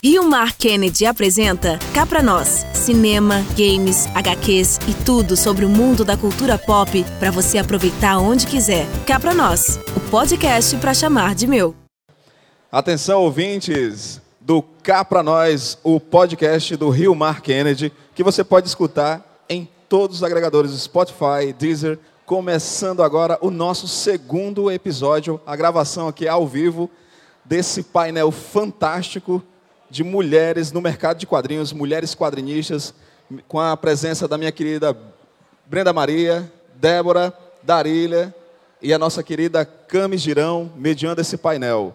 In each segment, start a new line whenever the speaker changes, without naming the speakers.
Rio Mar Kennedy apresenta Cá Pra Nós. Cinema, games, HQs e tudo sobre o mundo da cultura pop para você aproveitar onde quiser. Cá Pra Nós, o podcast para chamar de meu.
Atenção, ouvintes do Cá Pra Nós, o podcast do Rio Mar Kennedy, que você pode escutar em todos os agregadores Spotify, Deezer, começando agora o nosso segundo episódio, a gravação aqui ao vivo desse painel fantástico de mulheres no mercado de quadrinhos, mulheres quadrinistas, com a presença da minha querida Brenda Maria, Débora, Darília e a nossa querida Cami Girão, mediando esse painel.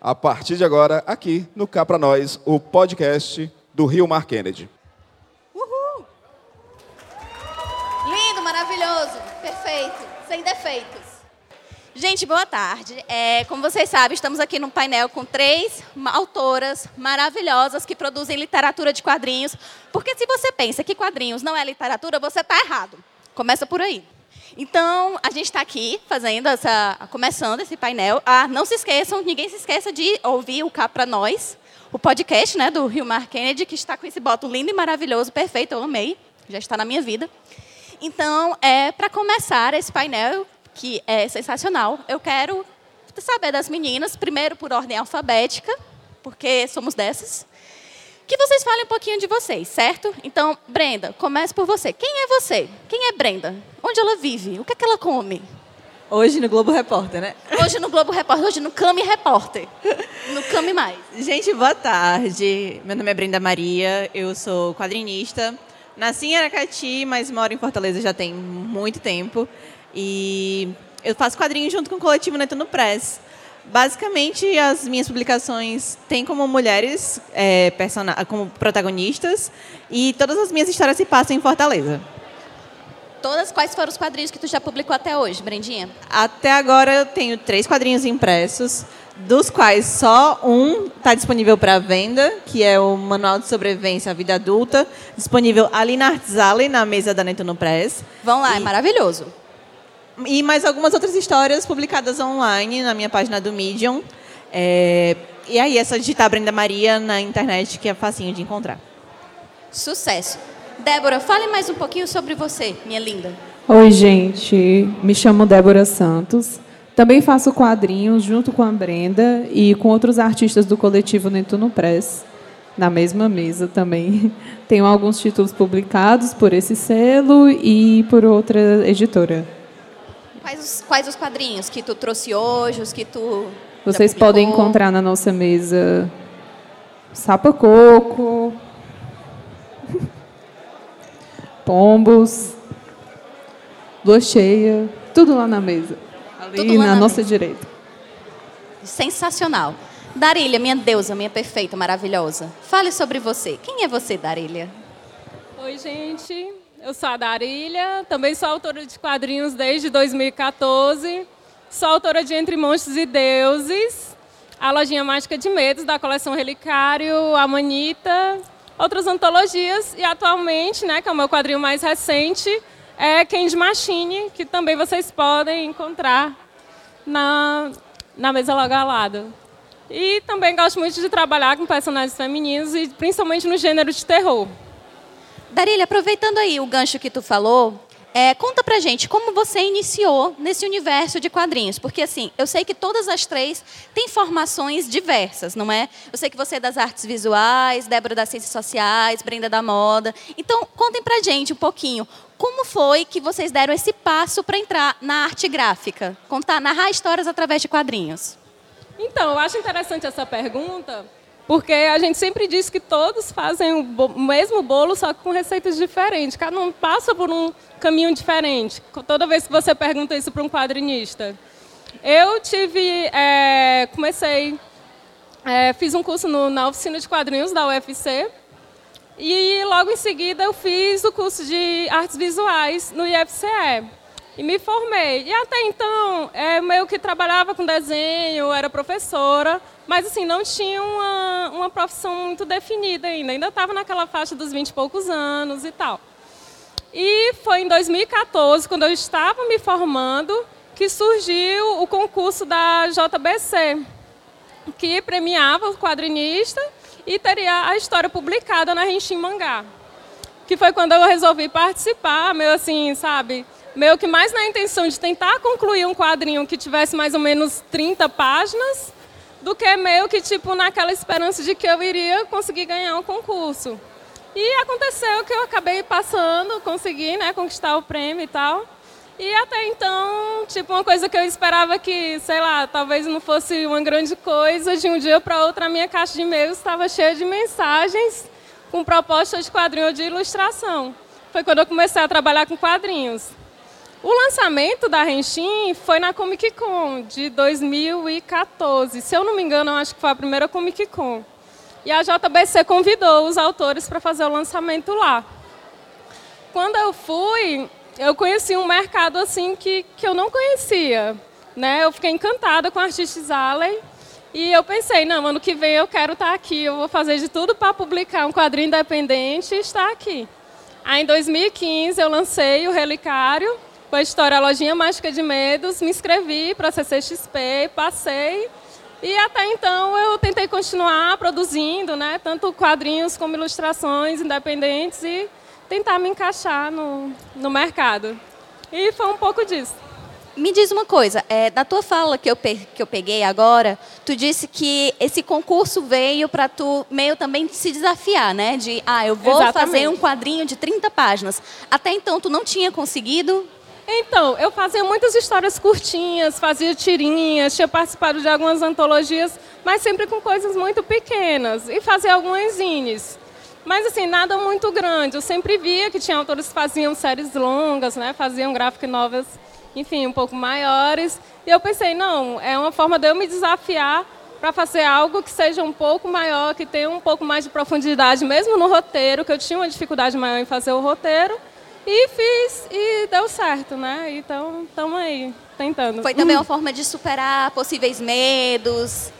A partir de agora, aqui no Cá Pra Nós, o podcast do Rio Mar Kennedy.
Uhul! Lindo, maravilhoso, perfeito, sem defeitos. Gente, boa tarde. É, como vocês sabem, estamos aqui no painel com três autoras maravilhosas que produzem literatura de quadrinhos. Porque se você pensa que quadrinhos não é literatura, você está errado. Começa por aí. Então, a gente está aqui fazendo essa, começando esse painel. Ah, não se esqueçam, ninguém se esqueça de ouvir o Cá para nós, o podcast, né, do Rio Mar Kennedy, que está com esse boto lindo e maravilhoso, perfeito, eu amei, já está na minha vida. Então, é para começar esse painel, que é sensacional. Eu quero saber das meninas, primeiro por ordem alfabética, porque somos dessas. Que vocês falem um pouquinho de vocês, certo? Então, Brenda, comece por você. Quem é você? Quem é Brenda? Onde ela vive? O que é que ela come?
Hoje no Globo Repórter, né?
Hoje no Globo Repórter, hoje no Cami Repórter. No Cami Mais.
Gente, boa tarde. Meu nome é Brenda Maria, eu sou quadrinista. Nasci em Aracati, mas moro em Fortaleza já tem muito tempo. E eu faço quadrinhos junto com o coletivo Netuno Press. Basicamente, as minhas publicações têm como mulheres é, como protagonistas e todas as minhas histórias se passam em Fortaleza.
Todas, quais foram os quadrinhos que tu já publicou até hoje, Brendinha?
Até agora eu tenho três quadrinhos impressos, dos quais só um está disponível para venda, que é o Manual de Sobrevivência à Vida Adulta, disponível ali na Artzale, na mesa da Netuno Press.
Vão lá, é e... é maravilhoso.
E mais algumas outras histórias publicadas online na minha página do Medium. É... E aí, essa digitar Brenda Maria na internet, que é facinho de encontrar.
Sucesso. Débora, fale mais um pouquinho sobre você, minha linda.
Oi, gente. Me chamo Débora Santos. Também faço quadrinhos junto com a Brenda e com outros artistas do coletivo Netuno Press, na mesma mesa também. Tenho alguns títulos publicados por esse selo e por outra editora.
Quais os, quais os quadrinhos que tu trouxe hoje, os que tu.
Vocês podem encontrar na nossa mesa Sapa Coco, Pombos, Lua Cheia, tudo lá na mesa. Ali na, na, nossa mesa. direita.
Sensacional. Darília, minha deusa, minha perfeita, maravilhosa. Fale sobre você. Quem é você, Darília?
Oi, gente. Eu sou a Darília, também sou autora de quadrinhos desde 2014. Sou autora de Entre Monstros e Deuses, a Lojinha Mágica de Medos, da coleção Relicário, a Manita, outras antologias. E atualmente, né, que é o meu quadrinho mais recente, é Candy Machine, que também vocês podem encontrar na, na mesa logo ao lado. E também gosto muito de trabalhar com personagens femininos e principalmente no gênero de terror.
Darília, aproveitando aí o gancho que tu falou, é, conta pra gente como você iniciou nesse universo de quadrinhos. Porque, assim, eu sei que todas as três têm formações diversas, não é? Eu sei que você é das artes visuais, Débora das ciências sociais, Brenda da moda. Então, contem pra gente um pouquinho. Como foi que vocês deram esse passo para entrar na arte gráfica? Contar, narrar histórias através de quadrinhos.
Então, eu acho interessante essa pergunta, porque a gente sempre diz que todos fazem o mesmo bolo, só que com receitas diferentes. Cada um passa por um caminho diferente. Toda vez que você pergunta isso para um quadrinista. Eu tive, é, comecei, é, fiz um curso no, na oficina de quadrinhos da UFC. E logo em seguida eu fiz o curso de artes visuais no IFCE. E me formei. E até então, é, meio que trabalhava com desenho, era professora, mas assim, não tinha uma, uma profissão muito definida ainda. Ainda estava naquela faixa dos 20 e poucos anos e tal. E foi em 2014, quando eu estava me formando, que surgiu o concurso da JBC, que premiava o quadrinista e teria a história publicada na Renchim Mangá. Que foi quando eu resolvi participar, meio assim, sabe? Meio que mais na intenção de tentar concluir um quadrinho que tivesse mais ou menos 30 páginas, do que meio que tipo naquela esperança de que eu iria conseguir ganhar um concurso. E aconteceu que eu acabei passando, consegui né, conquistar o prêmio e tal. E até então, tipo, uma coisa que eu esperava que, sei lá, talvez não fosse uma grande coisa, de um dia para outro a minha caixa de e-mails estava cheia de mensagens com propostas de quadrinho de ilustração. Foi quando eu comecei a trabalhar com quadrinhos. O lançamento da Renshin foi na Comic Con de 2014. Se eu não me engano, acho que foi a primeira Comic Con. E a JBC convidou os autores para fazer o lançamento lá. Quando eu fui, eu conheci um mercado assim que, que eu não conhecia. Né? Eu fiquei encantada com a Artistes Alley. E eu pensei, não, ano que vem eu quero estar aqui, eu vou fazer de tudo para publicar um quadrinho independente e estar aqui. Aí em 2015 eu lancei o Relicário, com a Lojinha Mágica de Medos, me inscrevi para a CCXP, passei. E até então eu tentei continuar produzindo, né, tanto quadrinhos como ilustrações independentes e tentar me encaixar no, no mercado. E foi um pouco disso.
Me diz uma coisa, é, da tua fala que eu, que eu peguei agora, tu disse que esse concurso veio para tu meio também se desafiar, né? De, ah, eu vou Exatamente. fazer um quadrinho de 30 páginas. Até então, tu não tinha conseguido?
Então, eu fazia muitas histórias curtinhas, fazia tirinhas, tinha participado de algumas antologias, mas sempre com coisas muito pequenas. E fazia algumas zines. Mas, assim, nada muito grande. Eu sempre via que tinha autores que faziam séries longas, né? faziam graphic novels, enfim, um pouco maiores. E eu pensei, não, é uma forma de eu me desafiar para fazer algo que seja um pouco maior, que tenha um pouco mais de profundidade, mesmo no roteiro, que eu tinha uma dificuldade maior em fazer o roteiro. E fiz e deu certo, né? Então, estamos aí, tentando.
Foi também uma forma de superar possíveis medos,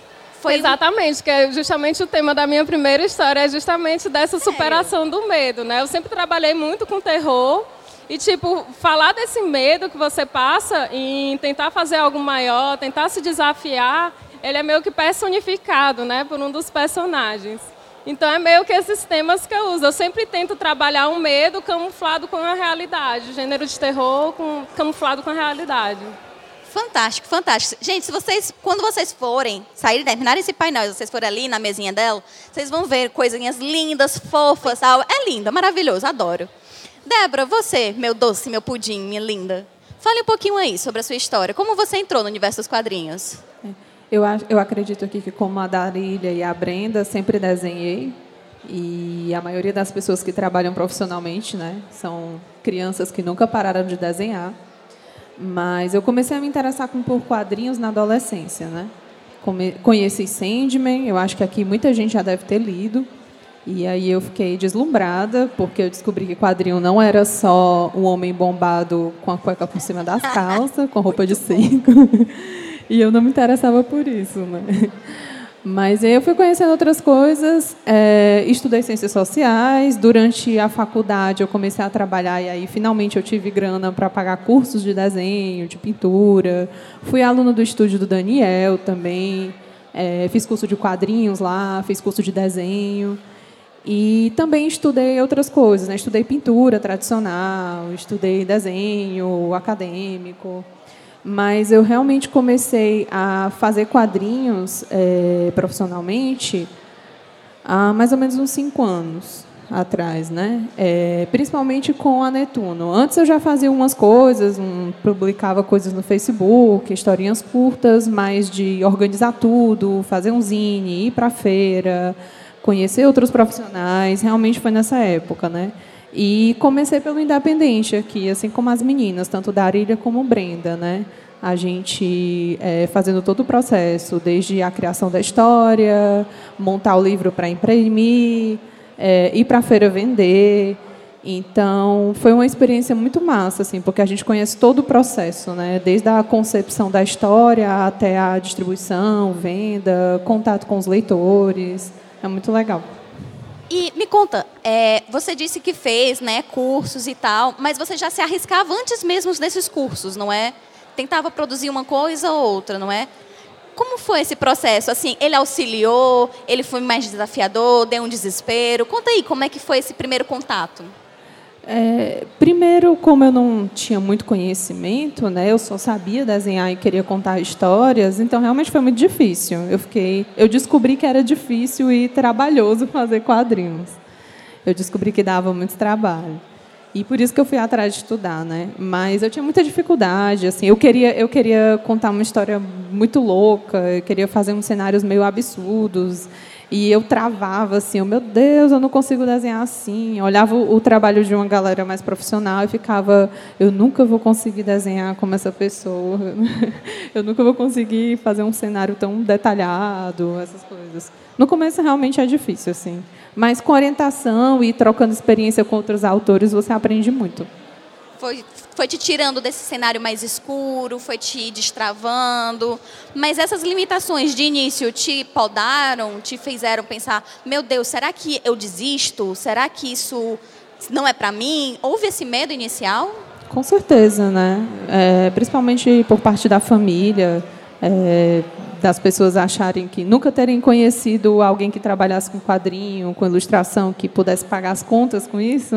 foi Exatamente, que é justamente o tema da minha primeira história, é justamente dessa superação do medo, né? Eu sempre trabalhei muito com terror e, tipo, falar desse medo que você passa em tentar fazer algo maior, tentar se desafiar, ele é meio que personificado, né, por um dos personagens. Então é meio que esses temas que eu uso. Eu sempre tento trabalhar um medo camuflado com a realidade, gênero de terror com, camuflado com a realidade.
Fantástico, fantástico. Gente, se vocês, quando vocês forem sair, terminar esse painel, e vocês forem ali na mesinha dela, vocês vão ver coisinhas lindas, fofas, tal. É lindo, maravilhoso, adoro. Débora, você, meu doce, meu pudim, minha linda. Fale um pouquinho aí sobre a sua história. Como você entrou no universo dos quadrinhos?
Eu, eu acredito aqui que, como a Darília e a Brenda, sempre desenhei. E a maioria das pessoas que trabalham profissionalmente né, são crianças que nunca pararam de desenhar. Mas eu comecei a me interessar por quadrinhos na adolescência, né? Conheci Sandman, eu acho que aqui muita gente já deve ter lido. E aí eu fiquei deslumbrada, porque eu descobri que quadrinho não era só um homem bombado com a cueca por cima das calças, com roupa de cinco. E eu não me interessava por isso, né? Mas eu fui conhecendo outras coisas, é, estudei ciências sociais. Durante a faculdade eu comecei a trabalhar e aí finalmente eu tive grana para pagar cursos de desenho, de pintura. Fui aluna do estúdio do Daniel também. É, fiz curso de quadrinhos lá, fiz curso de desenho. E também estudei outras coisas, né? Estudei pintura tradicional, estudei desenho acadêmico mas eu realmente comecei a fazer quadrinhos é, profissionalmente há mais ou menos uns cinco anos atrás, né? É, principalmente com a Netuno. Antes eu já fazia umas coisas, um, publicava coisas no Facebook, historinhas curtas, mais de organizar tudo, fazer um zine, ir para feira, conhecer outros profissionais. Realmente foi nessa época, né? E comecei pelo Independente aqui, assim como as meninas, tanto Darília como Brenda, né? A gente é, fazendo todo o processo, desde a criação da história, montar o livro para imprimir, é, ir para a feira vender. Então, foi uma experiência muito massa, assim, porque a gente conhece todo o processo, né? desde a concepção da história até a distribuição, venda, contato com os leitores. É muito legal.
E me conta, é, você disse que fez né, cursos e tal, mas você já se arriscava antes mesmo desses cursos, não é? Tentava produzir uma coisa ou outra, não é? como foi esse processo? Assim, ele auxiliou, ele foi mais desafiador, deu um desespero? Conta aí, como é que foi esse primeiro contato?
É, primeiro, como eu não tinha muito conhecimento, né, eu só sabia desenhar e queria contar histórias, então realmente foi muito difícil. Eu fiquei, eu descobri que era difícil e trabalhoso fazer quadrinhos. Eu descobri que dava muito trabalho. E por isso que eu fui atrás de estudar, né? Mas eu tinha muita dificuldade, assim. Eu queria, eu queria contar uma história muito louca. Eu queria fazer uns cenários meio absurdos. E eu travava assim, oh, meu Deus, eu não consigo desenhar assim. Eu olhava o, o, trabalho de uma galera mais profissional e ficava, eu nunca vou conseguir desenhar como essa pessoa. eu nunca vou conseguir fazer um cenário tão detalhado, essas coisas. No começo realmente é difícil assim. Mas com orientação e trocando experiência com outros autores, você aprende muito.
Foi, foi te tirando desse cenário mais escuro, foi te destravando. Mas essas limitações de início te podaram, te fizeram pensar: meu Deus, será que eu desisto? Será que isso não é para mim? Houve esse medo inicial?
Com certeza, né? É, principalmente por parte da família. É, das pessoas acharem que nunca terem conhecido alguém que trabalhasse com quadrinho, com ilustração, que pudesse pagar as contas com isso.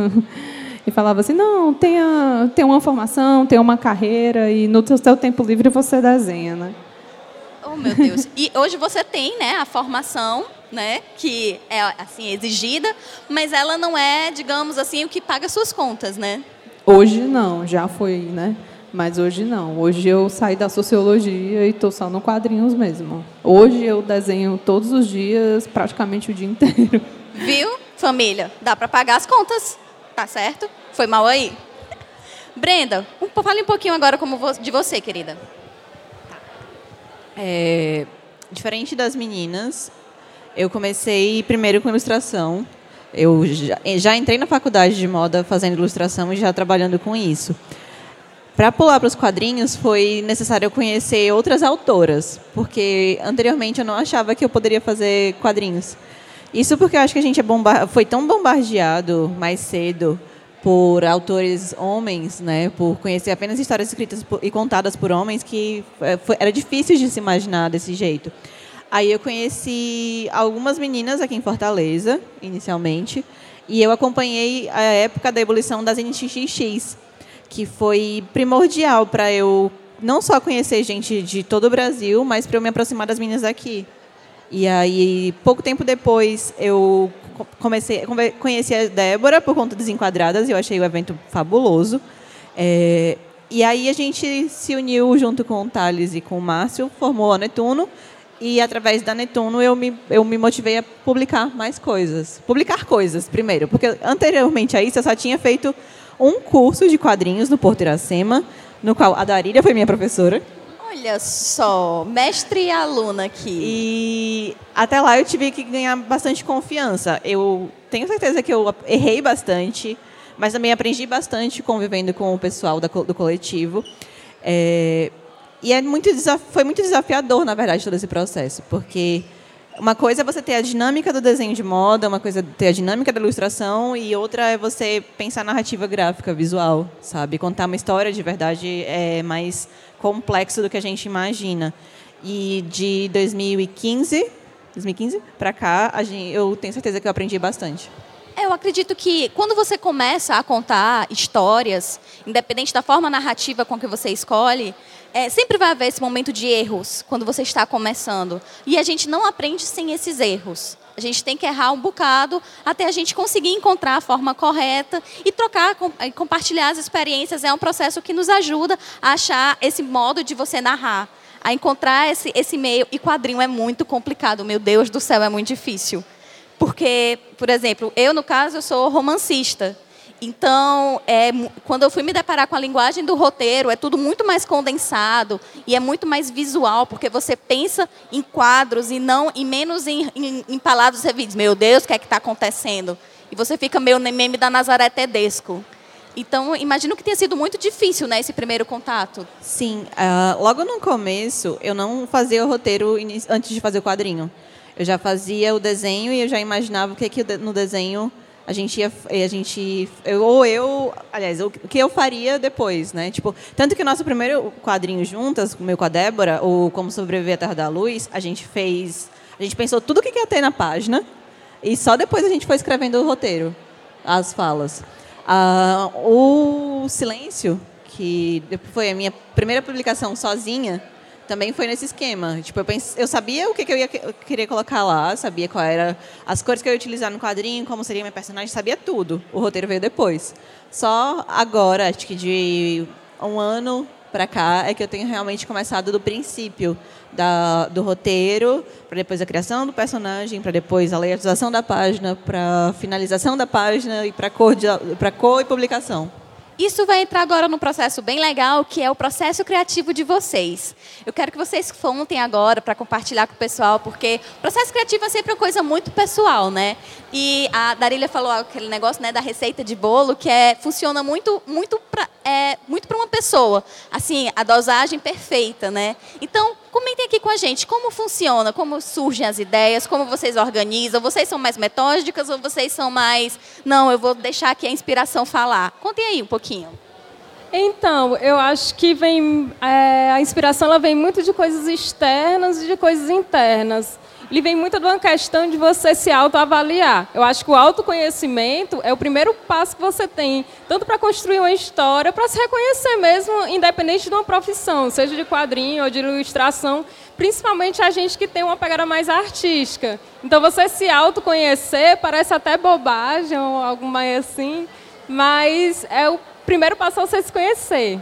E falava assim, não, tenha, tenha uma formação, tenha uma carreira e no seu tempo livre você desenha, né?
Oh, meu Deus. E hoje você tem, né, a formação, né, que é assim exigida, mas ela não é, digamos assim, o que paga suas contas, né?
Hoje não, já foi, né? Mas hoje não. Hoje eu saí da sociologia e estou só no quadrinhos mesmo. Hoje eu desenho todos os dias, praticamente o dia inteiro.
Viu, família? Dá para pagar as contas, tá certo? Foi mal aí? Brenda, fale um pouquinho agora como de você, querida.
É, diferente das meninas, eu comecei primeiro com ilustração. Eu já, já entrei na faculdade de moda fazendo ilustração e já trabalhando com isso. Para pular para os quadrinhos, foi necessário conhecer outras autoras, porque anteriormente eu não achava que eu poderia fazer quadrinhos. Isso porque eu acho que a gente é bomba foi tão bombardeado mais cedo por autores homens, né, por conhecer apenas histórias escritas por, e contadas por homens, que é, foi, era difícil de se imaginar desse jeito. Aí eu conheci algumas meninas aqui em Fortaleza, inicialmente, e eu acompanhei a época da ebulição das NXX, que foi primordial para eu não só conhecer gente de todo o Brasil, mas para eu me aproximar das meninas daqui. E aí, pouco tempo depois, eu comecei conheci a Débora por conta das Enquadradas, e eu achei o evento fabuloso. É, e aí a gente se uniu junto com o Thales e com o Márcio, formou a Netuno, e através da Netuno eu me, eu me motivei a publicar mais coisas. Publicar coisas, primeiro, porque anteriormente a isso eu só tinha feito um curso de quadrinhos no Porto Iracema, no qual a Darília foi minha professora.
Olha só, mestre e aluna aqui.
E até lá eu tive que ganhar bastante confiança. Eu tenho certeza que eu errei bastante, mas também aprendi bastante convivendo com o pessoal do coletivo. É, e é muito foi muito desafiador, na verdade, todo esse processo, porque uma coisa é você ter a dinâmica do desenho de moda, uma coisa é ter a dinâmica da ilustração e outra é você pensar narrativa gráfica, visual, sabe? Contar uma história de verdade é mais complexo do que a gente imagina. E de 2015, 2015 para cá, gente, eu tenho certeza que eu aprendi bastante.
Eu acredito que quando você começa a contar histórias, independente da forma narrativa com que você escolhe, é, sempre vai haver esse momento de erros quando você está começando. E a gente não aprende sem esses erros. A gente tem que errar um bocado até a gente conseguir encontrar a forma correta e trocar e compartilhar as experiências. É um processo que nos ajuda a achar esse modo de você narrar, a encontrar esse, esse meio. E quadrinho é muito complicado, meu Deus do céu, é muito difícil. Porque, por exemplo, eu, no caso, eu sou romancista. Então, é, quando eu fui me deparar com a linguagem do roteiro, é tudo muito mais condensado e é muito mais visual, porque você pensa em quadros e não e menos em, em, em palavras revidas. Meu Deus, o que é que está acontecendo? E você fica meio meme da Nazaré Tedesco. Então, imagino que tenha sido muito difícil, né, esse primeiro contato.
Sim. Uh, logo no começo, eu não fazia o roteiro antes de fazer o quadrinho. Eu já fazia o desenho e eu já imaginava o que, que no desenho a gente ia, a gente, eu, ou eu, aliás, o que eu faria depois, né? Tipo, tanto que o nosso primeiro quadrinho juntas, meu com a Débora, o Como Sobreviver à Terra da Luz, a gente fez, a gente pensou tudo o que ia ter na página e só depois a gente foi escrevendo o roteiro, as falas. Ah, o Silêncio, que foi a minha primeira publicação sozinha, também foi nesse esquema. Tipo, eu, pense, eu sabia o que, que eu ia eu querer colocar lá, sabia qual era as cores que eu ia utilizar no quadrinho, como seria minha personagem, sabia tudo. O roteiro veio depois. Só agora, acho que de um ano para cá, é que eu tenho realmente começado do princípio da, do roteiro, para depois a criação do personagem, para depois a layerização da página, para finalização da página e para cor, cor e publicação.
Isso vai entrar agora num processo bem legal, que é o processo criativo de vocês. Eu quero que vocês fontem agora para compartilhar com o pessoal, porque processo criativo é sempre uma coisa muito pessoal, né? E a Darília falou aquele negócio né, da receita de bolo, que é, funciona muito, muito para é, muito uma pessoa. Assim, a dosagem perfeita, né? Então, comentem aqui com a gente como funciona, como surgem as ideias, como vocês organizam. Vocês são mais metódicas ou vocês são mais. Não, eu vou deixar aqui a inspiração falar. Contem aí um pouquinho.
Então, eu acho que vem é, a inspiração ela vem muito de coisas externas e de coisas internas ele vem muito de uma questão de você se autoavaliar. Eu acho que o autoconhecimento é o primeiro passo que você tem, tanto para construir uma história, para se reconhecer mesmo, independente de uma profissão, seja de quadrinho ou de ilustração, principalmente a gente que tem uma pegada mais artística. Então, você se autoconhecer parece até bobagem ou algo mais assim, mas é o primeiro passo a você se conhecer.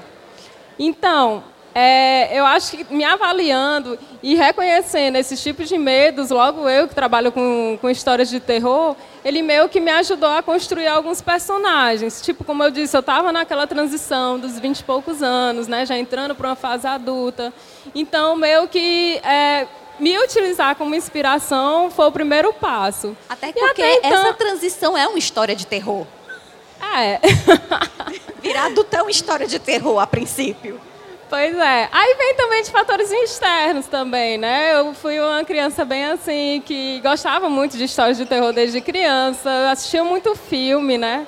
Então, é, eu acho que me avaliando e reconhecendo esses tipos de medos, logo eu que trabalho com, com histórias de terror, ele meio que me ajudou a construir alguns personagens. Tipo, como eu disse, eu estava naquela transição dos 20 e poucos anos, né, já entrando para uma fase adulta. Então, meio que é, me utilizar como inspiração foi o primeiro passo.
Até porque até então... essa transição é uma história de terror.
É.
Virar adulto é uma história de terror, a princípio.
Pois é. Aí vem também de fatores externos também, né? Eu fui uma criança bem assim, que gostava muito de histórias de terror desde criança, assistia muito filme, né?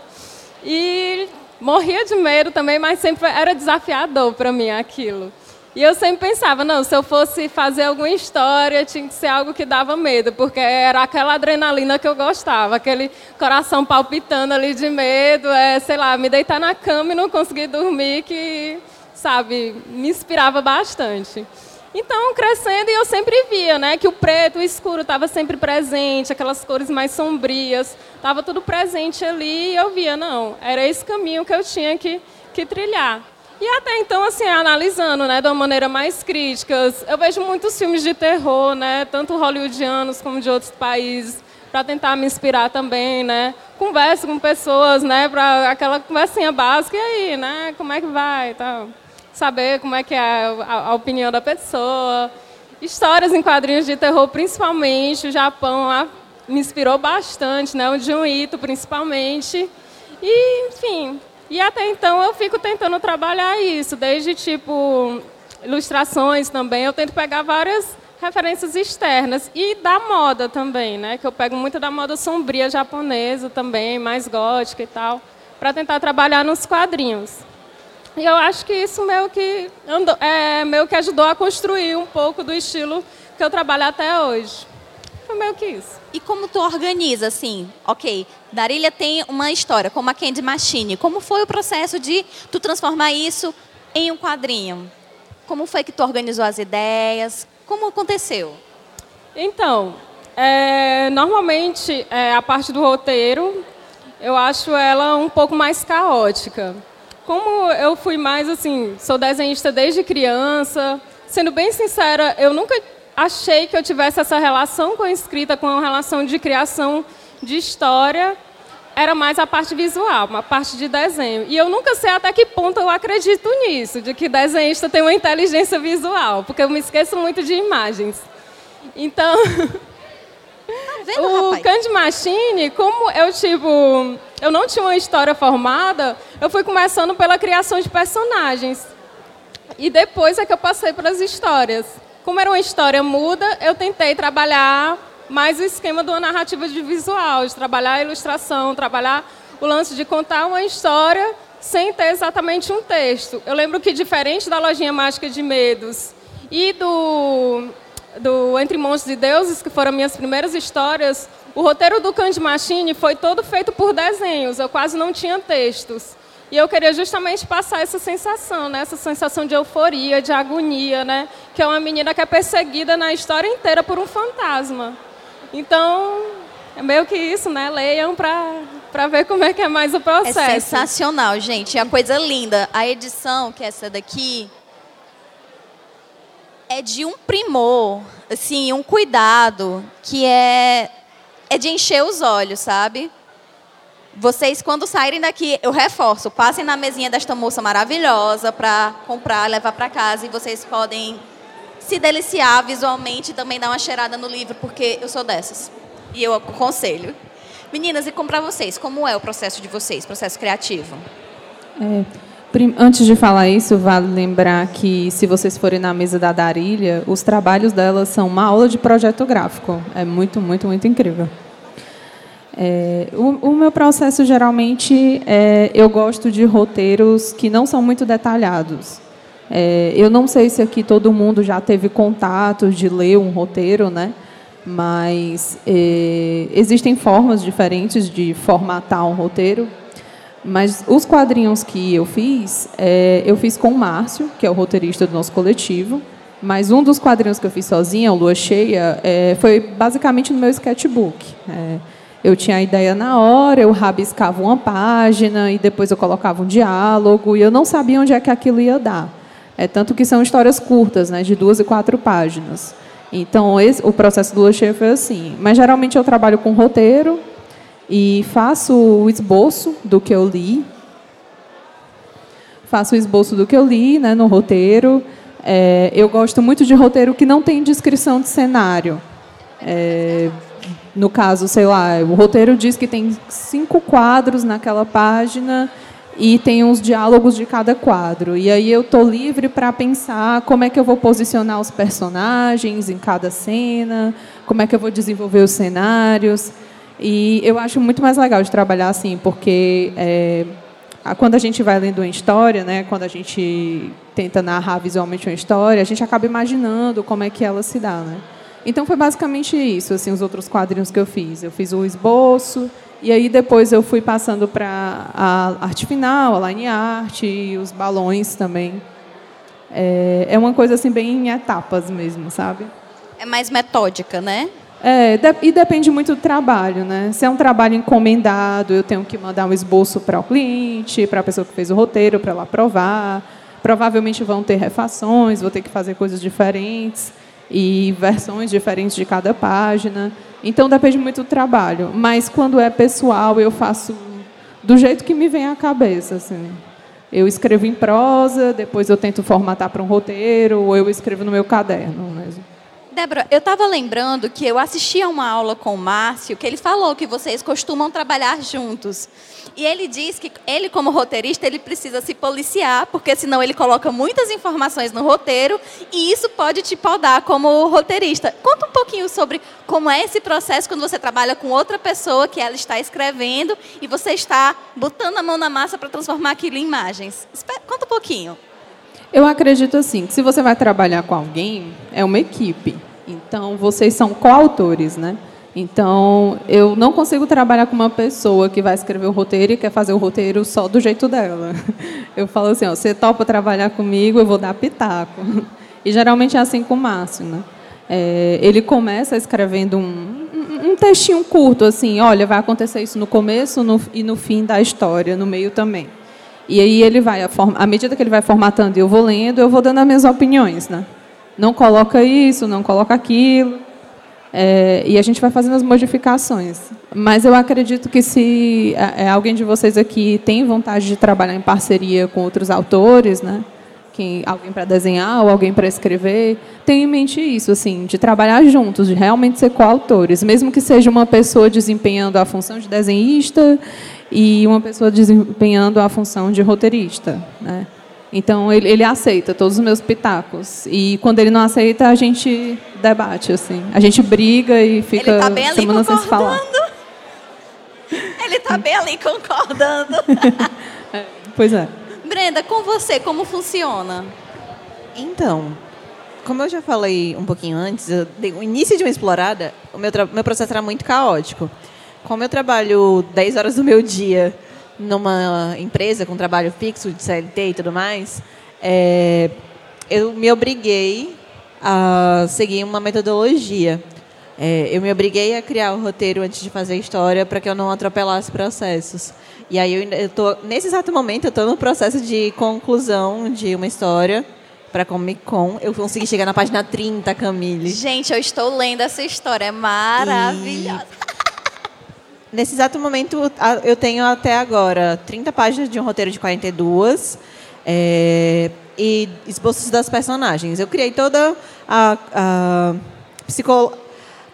E morria de medo também, mas sempre era desafiador para mim aquilo. E eu sempre pensava, não, se eu fosse fazer alguma história, tinha que ser algo que dava medo, porque era aquela adrenalina que eu gostava, aquele coração palpitando ali de medo, é, sei lá, me deitar na cama e não conseguir dormir, que sabe, me inspirava bastante. Então, crescendo, eu sempre via né, que o preto, o escuro estava sempre presente, aquelas cores mais sombrias, estava tudo presente ali, e eu via, não, era esse caminho que eu tinha que, que trilhar. E até então, assim, analisando né, de uma maneira mais crítica, eu vejo muitos filmes de terror, né, tanto hollywoodianos como de outros países, para tentar me inspirar também, né? Converso com pessoas, né, para aquela conversinha básica, e aí, né, como é que vai tal saber como é que é a, a opinião da pessoa. Histórias em quadrinhos de terror, principalmente, o Japão me inspirou bastante, né? o Junito, principalmente. E, enfim, e até então eu fico tentando trabalhar isso, desde tipo ilustrações também, eu tento pegar várias referências externas e da moda também, né? Que eu pego muito da moda sombria japonesa também, mais gótica e tal, para tentar trabalhar nos quadrinhos. E eu acho que isso meio que, andou, é, meio que ajudou a construir um pouco do estilo que eu trabalho até hoje. Foi meio que isso.
E como tu organiza, assim, ok, Darília tem uma história, como a Candy Machine. Como foi o processo de tu transformar isso em um quadrinho? Como foi que tu organizou as ideias? Como aconteceu?
Então, é, normalmente é, a parte do roteiro, eu acho ela um pouco mais caótica. Como eu fui mais assim, sou desenhista desde criança, sendo bem sincera, eu nunca achei que eu tivesse essa relação com a escrita, com a relação de criação de história, era mais a parte visual, uma parte de desenho. E eu nunca sei até que ponto eu acredito nisso, de que desenhista tem uma inteligência visual, porque eu me esqueço muito de imagens. Então,
vendo,
o
rapaz?
Candy Machine, como eu, tipo, eu não tinha uma história formada, eu fui começando pela criação de personagens. E depois é que eu passei para as histórias. Como era uma história muda, eu tentei trabalhar mais o esquema de uma narrativa de visual, de trabalhar a ilustração, trabalhar o lance de contar uma história sem ter exatamente um texto. Eu lembro que, diferente da Lojinha Mágica de Medos e do, do Entre Monstros e Deuses, que foram minhas primeiras histórias, o roteiro do Candy Machine foi todo feito por desenhos, eu quase não tinha textos. E eu queria justamente passar essa sensação, né? essa sensação de euforia, de agonia, né? que é uma menina que é perseguida na história inteira por um fantasma. Então, é meio que isso, né? Leiam para ver como é que é mais o processo.
É sensacional, gente. É uma coisa linda. A edição, que é essa daqui, é de um primor, assim, um cuidado que é, é de encher os olhos, sabe? Vocês, quando saírem daqui, eu reforço, passem na mesinha desta moça maravilhosa para comprar, levar para casa e vocês podem se deliciar visualmente e também dar uma cheirada no livro, porque eu sou dessas. E eu aconselho. Meninas, e como para vocês, como é o processo de vocês, processo criativo?
É, antes de falar isso, vale lembrar que se vocês forem na mesa da Darília, os trabalhos dela são uma aula de projeto gráfico. É muito, muito, muito incrível. É, o, o, meu processo geralmente é, eu gosto de roteiros que não são muito detalhados. É, eu não sei se aqui todo mundo já teve contato de ler um roteiro, né? mas é, existem formas diferentes de formatar um roteiro. Mas os quadrinhos que eu fiz, é, eu fiz com o Márcio, que é o roteirista do nosso coletivo. Mas um dos quadrinhos que eu fiz sozinha, o Lua Cheia, é, foi basicamente no meu sketchbook. É, eu tinha a ideia na hora, eu rabiscava uma página e depois eu colocava um diálogo e eu não sabia onde é que aquilo ia dar. É tanto que são histórias curtas, né, de duas e quatro páginas. Então, esse, o processo do Luxer foi assim. Mas, geralmente, eu trabalho com roteiro e faço o esboço do que eu li. Faço o esboço do que eu li né, no roteiro. É, eu gosto muito de roteiro que não tem descrição de cenário. É, no caso, sei lá, o roteiro diz que tem cinco quadros naquela página e tem uns diálogos de cada quadro. E aí eu estou livre para pensar como é que eu vou posicionar os personagens em cada cena, como é que eu vou desenvolver os cenários. E eu acho muito mais legal de trabalhar assim, porque é, quando a gente vai lendo uma história, né, quando a gente tenta narrar visualmente uma história, a gente acaba imaginando como é que ela se dá. Né? Então foi basicamente isso, assim, os outros quadrinhos que eu fiz. Eu fiz o esboço, e aí depois eu fui passando para a arte final, a line art e os balões também. É, é uma coisa assim bem em etapas mesmo, sabe?
É mais metódica, né?
É, e depende muito do trabalho, né? Se é um trabalho encomendado, eu tenho que mandar um esboço para o cliente, para a pessoa que fez o roteiro, para ela aprovar. Provavelmente vão ter refações, vou ter que fazer coisas diferentes e versões diferentes de cada página. Então depende muito do trabalho. Mas quando é pessoal, eu faço do jeito que me vem à cabeça. Assim. Eu escrevo em prosa, depois eu tento formatar para um roteiro, ou eu escrevo no meu caderno mesmo.
Débora, eu estava lembrando que eu assisti a uma aula com o Márcio, que ele falou que vocês costumam trabalhar juntos. E ele diz que ele, como roteirista, ele precisa se policiar, porque senão ele coloca muitas informações no roteiro e isso pode te podar como roteirista. Conta um pouquinho sobre como é esse processo quando você trabalha com outra pessoa que ela está escrevendo e você está botando a mão na massa para transformar aquilo em imagens. Conta um pouquinho.
Eu acredito assim, que se você vai trabalhar com alguém, é uma equipe. Então, vocês são coautores, né? Então, eu não consigo trabalhar com uma pessoa que vai escrever o roteiro e quer fazer o roteiro só do jeito dela. Eu falo assim, ó, você topa trabalhar comigo, eu vou dar pitaco. E geralmente é assim com o Márcio, né? É, ele começa escrevendo um, um textinho curto, assim, olha, vai acontecer isso no começo no, e no fim da história, no meio também. E aí ele vai, à medida que ele vai formatando e eu vou lendo, eu vou dando as minhas opiniões, né? Não coloca isso, não coloca aquilo. É, e a gente vai fazendo as modificações. Mas eu acredito que se é, é, alguém de vocês aqui tem vontade de trabalhar em parceria com outros autores, né? Quem, alguém para desenhar ou alguém para escrever, tenha em mente isso, assim, de trabalhar juntos, de realmente ser coautores, mesmo que seja uma pessoa desempenhando a função de desenhista e uma pessoa desempenhando a função de roteirista, né? Então ele, ele aceita todos os meus pitacos. E quando ele não aceita, a gente debate assim. A gente briga e fica
Ele tá bem ali
semana sem se falar.
concordando. Ele tá bem ali concordando.
Pois é.
Brenda, com você, como funciona?
Então, como eu já falei um pouquinho antes, o início de uma explorada, o meu, meu processo era muito caótico. Como eu trabalho 10 horas do meu dia numa empresa com trabalho fixo de CLT e tudo mais, é, eu me obriguei a seguir uma metodologia. É, eu me obriguei a criar o roteiro antes de fazer a história para que eu não atropelasse processos. E aí eu, eu tô nesse exato momento eu estou no processo de conclusão de uma história para Comic Con. Eu consegui chegar na página 30, Camille.
Gente, eu estou lendo essa história, é maravilhosa.
Nesse exato momento, eu tenho até agora 30 páginas de um roteiro de 42 é, e esboços das personagens. Eu criei toda a, a psico-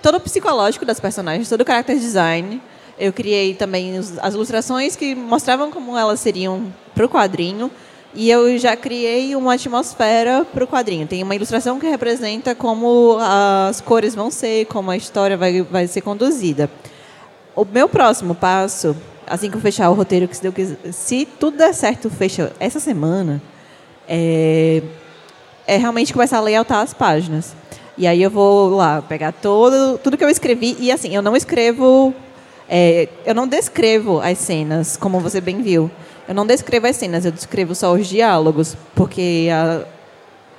todo o psicológico das personagens, todo o character design. Eu criei também as ilustrações que mostravam como elas seriam para o quadrinho. E eu já criei uma atmosfera para o quadrinho. Tem uma ilustração que representa como as cores vão ser, como a história vai, vai ser conduzida. O meu próximo passo, assim que eu fechar o roteiro, que se, quiser- se tudo der certo, fecha essa semana, é, é realmente começar a layoutar as páginas. E aí eu vou lá pegar todo, tudo que eu escrevi. E assim, eu não escrevo. É, eu não descrevo as cenas, como você bem viu. Eu não descrevo as cenas, eu descrevo só os diálogos. Porque a,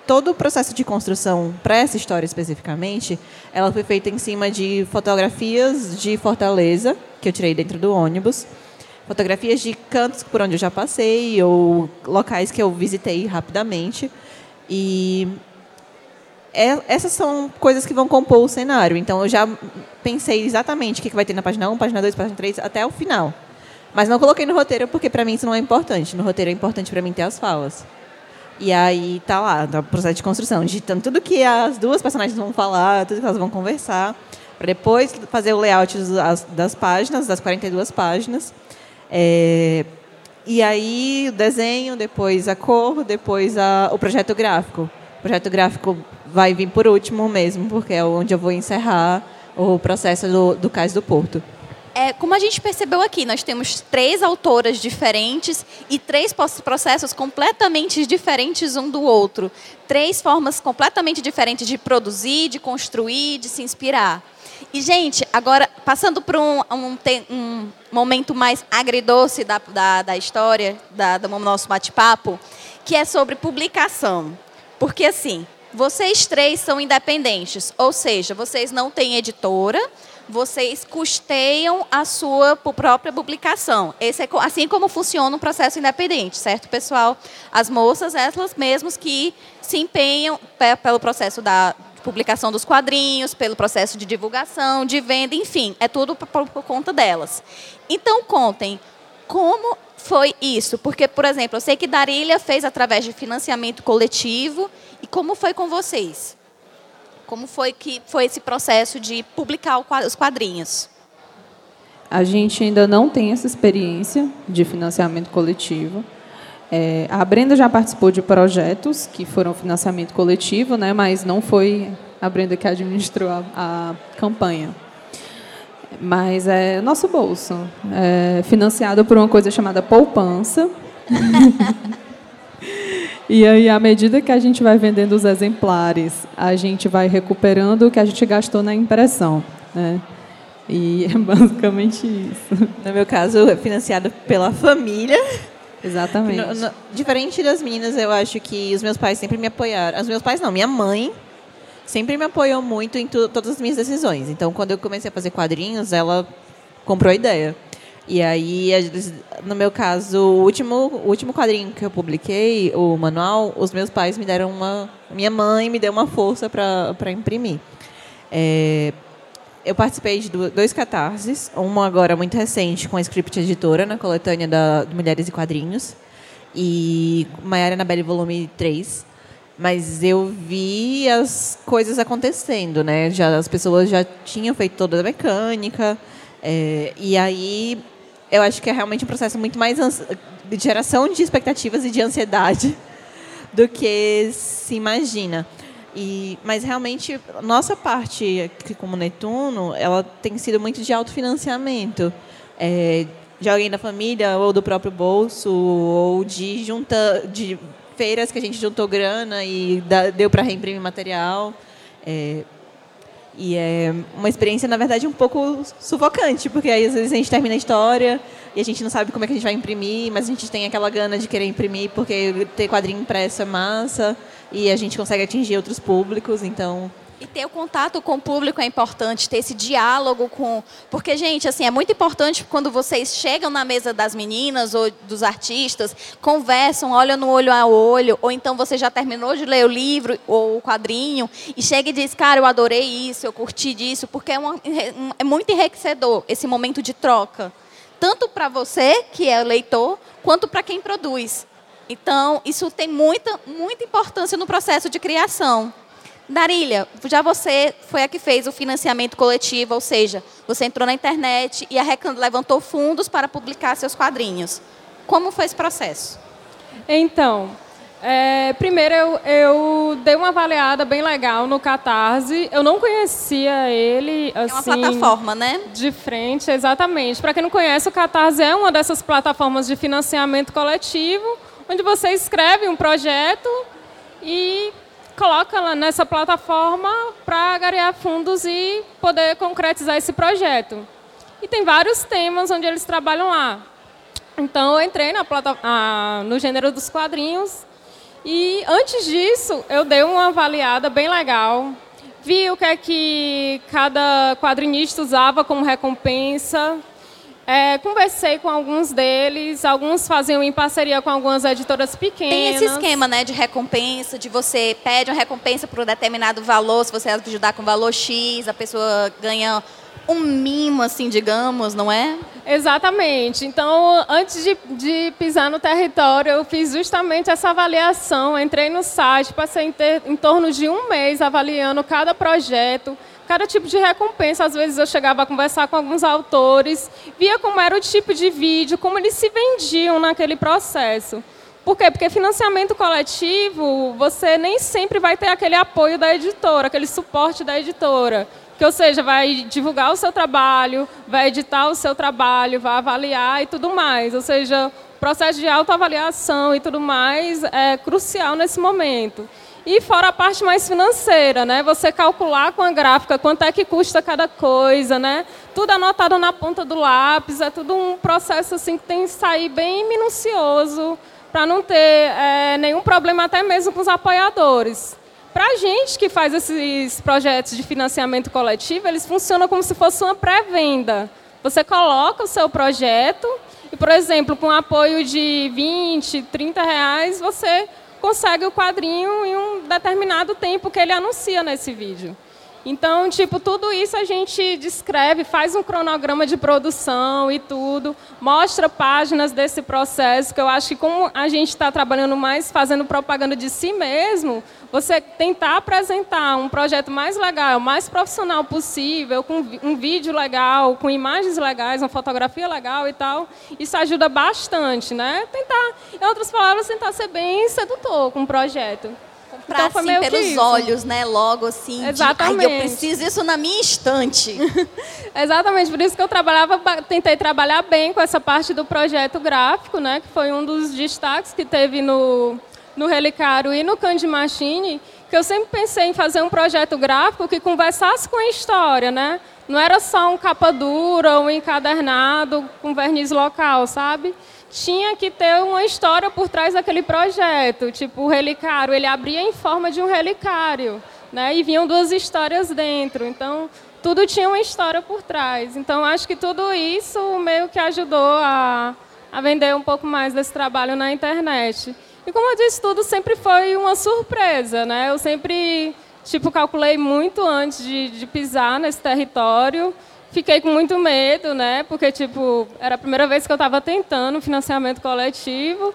todo o processo de construção para essa história especificamente, ela foi feita em cima de fotografias de Fortaleza, que eu tirei dentro do ônibus, fotografias de cantos por onde eu já passei ou locais que eu visitei rapidamente. E é- essas são coisas que vão compor o cenário. Então eu já pensei exatamente o que vai ter na página 1, página 2, página 3, até o final. Mas não coloquei no roteiro porque para mim isso não é importante. No roteiro é importante para mim ter as falas. E aí tá lá, tá o processo de construção, digitando tudo que as duas personagens vão falar, tudo que elas vão conversar, para depois fazer o layout dos- as- das páginas, das 42 páginas. É, e aí o desenho, depois a cor, depois a- o projeto gráfico. O projeto gráfico vai vir por último mesmo, porque é onde eu vou encerrar o processo do, do Cais do Porto.
É, como a gente percebeu aqui, nós temos três autoras diferentes e três processos completamente diferentes um do outro. Três formas completamente diferentes de produzir, de construir, de se inspirar. E, gente, agora, passando para um, um um momento mais agridoce da, da, da história, da, do nosso bate-papo, que é sobre publicação. Porque, assim, vocês três são independentes, ou seja, vocês não têm editora, vocês custeiam a sua própria publicação. Esse é assim como funciona um processo independente, certo, pessoal? As moças, elas mesmas que se empenham pe- pelo processo da publicação dos quadrinhos, pelo processo de divulgação, de venda, enfim, é tudo por conta delas. Então, contem como foi isso? Porque, por exemplo, eu sei que Darília fez através de financiamento coletivo. E como foi com vocês? Como foi que foi esse processo de publicar os quadrinhos?
A gente ainda não tem essa experiência de financiamento coletivo. É, a Brenda já participou de projetos que foram financiamento coletivo, né, mas não foi a Brenda que administrou a, a campanha. Mas é nosso bolso, é financiado por uma coisa chamada poupança. E aí, à medida que a gente vai vendendo os exemplares, a gente vai recuperando o que a gente gastou na impressão. Né? E é basicamente isso.
No meu caso, é financiado pela família.
Exatamente.
No- no- diferente das meninas, eu acho que os meus pais sempre me apoiaram. Os meus pais não, minha mãe sempre me apoiou muito em tu- todas as minhas decisões. Então, quando eu comecei a fazer quadrinhos, ela comprou a ideia. E aí, no meu caso, o último, o último quadrinho que eu publiquei, o manual, os meus pais me deram uma. Minha mãe me deu uma força para imprimir. É, eu participei de dois catarses, uma agora muito recente com a Script Editora, na coletânea da Mulheres e Quadrinhos, e Maiara Anabelle Volume 3. Mas eu vi as coisas acontecendo, né? Já, as pessoas já tinham feito toda a mecânica, é, e aí eu acho que é realmente um processo muito mais de geração de expectativas e de ansiedade do que se imagina. E, mas realmente nossa parte aqui como Netuno, ela tem sido muito de autofinanciamento. É, de alguém da família ou do próprio bolso ou de junta de feiras que a gente juntou grana e deu para reimprimir material. É, e é uma experiência, na verdade, um pouco sufocante, porque aí às vezes a gente termina a história e a gente não sabe como é que a gente vai imprimir, mas a gente tem aquela gana de querer imprimir porque ter quadrinho impresso é massa e a gente consegue atingir outros públicos, então
e ter o contato com o público é importante, ter esse diálogo com. Porque, gente, assim, é muito importante quando vocês chegam na mesa das meninas ou dos artistas, conversam, olham no olho a olho, ou então você já terminou de ler o livro ou o quadrinho e chega e diz, cara, eu adorei isso, eu curti disso, porque é, uma, é muito enriquecedor esse momento de troca. Tanto para você, que é o leitor, quanto para quem produz. Então, isso tem muita, muita importância no processo de criação. Darília, já você foi a que fez o financiamento coletivo, ou seja, você entrou na internet e levantou fundos para publicar seus quadrinhos. Como foi esse processo?
Então, é, primeiro eu, eu, dei uma avaliada bem legal no Catarse. Eu não conhecia ele assim. É uma
assim, plataforma, né?
De frente, exatamente. Para quem não conhece, o Catarse é uma dessas plataformas de financiamento coletivo, onde você escreve um projeto e coloca nessa plataforma para agregar fundos e poder concretizar esse projeto. E tem vários temas onde eles trabalham lá. Então, eu entrei na plata, ah, no gênero dos quadrinhos e, antes disso, eu dei uma avaliada bem legal. Vi o que é que cada quadrinista usava como recompensa, é, conversei com alguns deles, alguns faziam em parceria com algumas editoras pequenas.
Tem esse esquema, né, de recompensa, de você pede uma recompensa por um determinado valor, se você ajudar com valor X, a pessoa ganha um mimo, assim, digamos, não é?
Exatamente. Então, antes de, de pisar no território, eu fiz justamente essa avaliação. Entrei no site, passei em, ter, em torno de um mês avaliando cada projeto, cada tipo de recompensa. Às vezes eu chegava a conversar com alguns autores, via como era o tipo de vídeo, como eles se vendiam naquele processo. Por quê? Porque financiamento coletivo, você nem sempre vai ter aquele apoio da editora, aquele suporte da editora. Que, ou seja, vai divulgar o seu trabalho, vai editar o seu trabalho, vai avaliar e tudo mais. Ou seja, o processo de autoavaliação e tudo mais é crucial nesse momento. E fora a parte mais financeira, né? Você calcular com a gráfica quanto é que custa cada coisa, né? Tudo anotado na ponta do lápis, é tudo um processo assim que tem que sair bem minucioso para não ter é, nenhum problema até mesmo com os apoiadores. Para a gente que faz esses projetos de financiamento coletivo, eles funcionam como se fosse uma pré-venda. Você coloca o seu projeto e, por exemplo, com apoio de 20, 30 reais, você consegue o quadrinho em um determinado tempo que ele anuncia nesse vídeo. Então, tipo, tudo isso a gente descreve, faz um cronograma de produção e tudo, mostra páginas desse processo, que eu acho que como a gente está trabalhando mais fazendo propaganda de si mesmo, você tentar apresentar um projeto mais legal, mais profissional possível, com um vídeo legal, com imagens legais, uma fotografia legal e tal, isso ajuda bastante, né? Tentar, em outras palavras, tentar ser bem sedutor com o projeto
comprar então, assim pelos olhos, né? Logo assim.
Exatamente.
De, Ai, eu preciso isso na minha estante.
Exatamente, por isso que eu trabalhava, tentei trabalhar bem com essa parte do projeto gráfico, né? Que foi um dos destaques que teve no, no Relicário e no Candy Machine, que eu sempre pensei em fazer um projeto gráfico que conversasse com a história, né? Não era só um capa dura um encadernado com verniz local, sabe? Tinha que ter uma história por trás daquele projeto. Tipo, o relicário, ele abria em forma de um relicário, né? E vinham duas histórias dentro. Então, tudo tinha uma história por trás. Então, acho que tudo isso meio que ajudou a, a vender um pouco mais desse trabalho na internet. E como eu disse, tudo sempre foi uma surpresa, né? Eu sempre, tipo, calculei muito antes de, de pisar nesse território fiquei com muito medo, né? Porque, tipo, era a primeira vez que eu estava tentando financiamento coletivo.